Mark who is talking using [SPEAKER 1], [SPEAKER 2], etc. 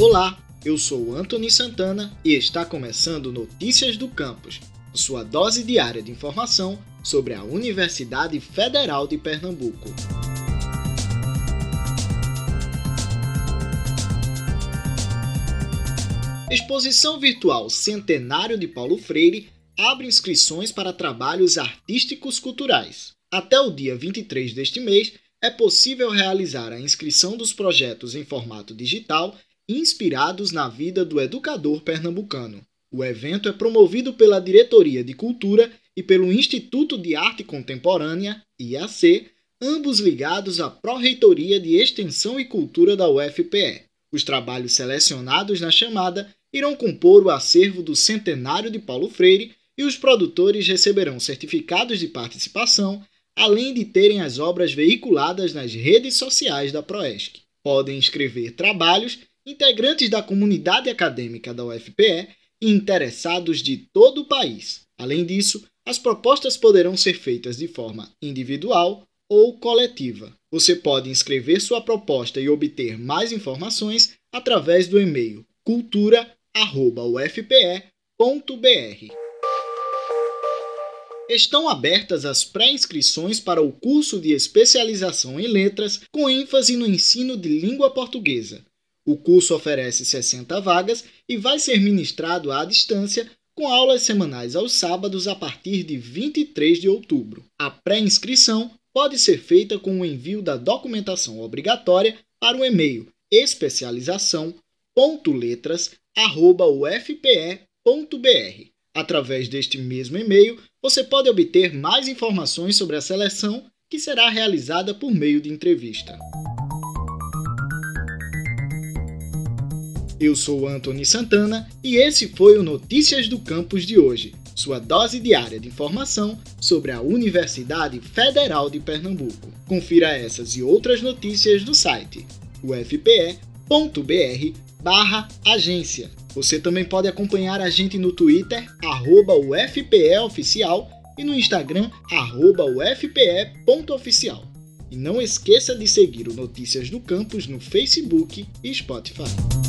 [SPEAKER 1] Olá, eu sou Anthony Santana e está começando Notícias do Campus, sua dose diária de informação sobre a Universidade Federal de Pernambuco. Exposição Virtual Centenário de Paulo Freire abre inscrições para trabalhos artísticos culturais. Até o dia 23 deste mês, é possível realizar a inscrição dos projetos em formato digital inspirados na vida do educador pernambucano. O evento é promovido pela Diretoria de Cultura e pelo Instituto de Arte Contemporânea, IAC, ambos ligados à Pró-Reitoria de Extensão e Cultura da UFPE. Os trabalhos selecionados na chamada irão compor o acervo do centenário de Paulo Freire e os produtores receberão certificados de participação, além de terem as obras veiculadas nas redes sociais da Proesc. Podem escrever trabalhos integrantes da comunidade acadêmica da UFPE e interessados de todo o país. Além disso, as propostas poderão ser feitas de forma individual ou coletiva. Você pode inscrever sua proposta e obter mais informações através do e-mail cultura@ufpe.br. Estão abertas as pré-inscrições para o curso de especialização em letras com ênfase no ensino de língua portuguesa. O curso oferece 60 vagas e vai ser ministrado à distância com aulas semanais aos sábados a partir de 23 de outubro. A pré-inscrição pode ser feita com o envio da documentação obrigatória para o e-mail especialização.letras@ufpe.br. Através deste mesmo e-mail, você pode obter mais informações sobre a seleção que será realizada por meio de entrevista. Eu sou Antony Santana e esse foi o Notícias do Campus de hoje, sua dose diária de informação sobre a Universidade Federal de Pernambuco. Confira essas e outras notícias no site ufpe.br agência. Você também pode acompanhar a gente no Twitter, @ufpeoficial e no Instagram, ufpe.oficial. E não esqueça de seguir o Notícias do Campus no Facebook e Spotify.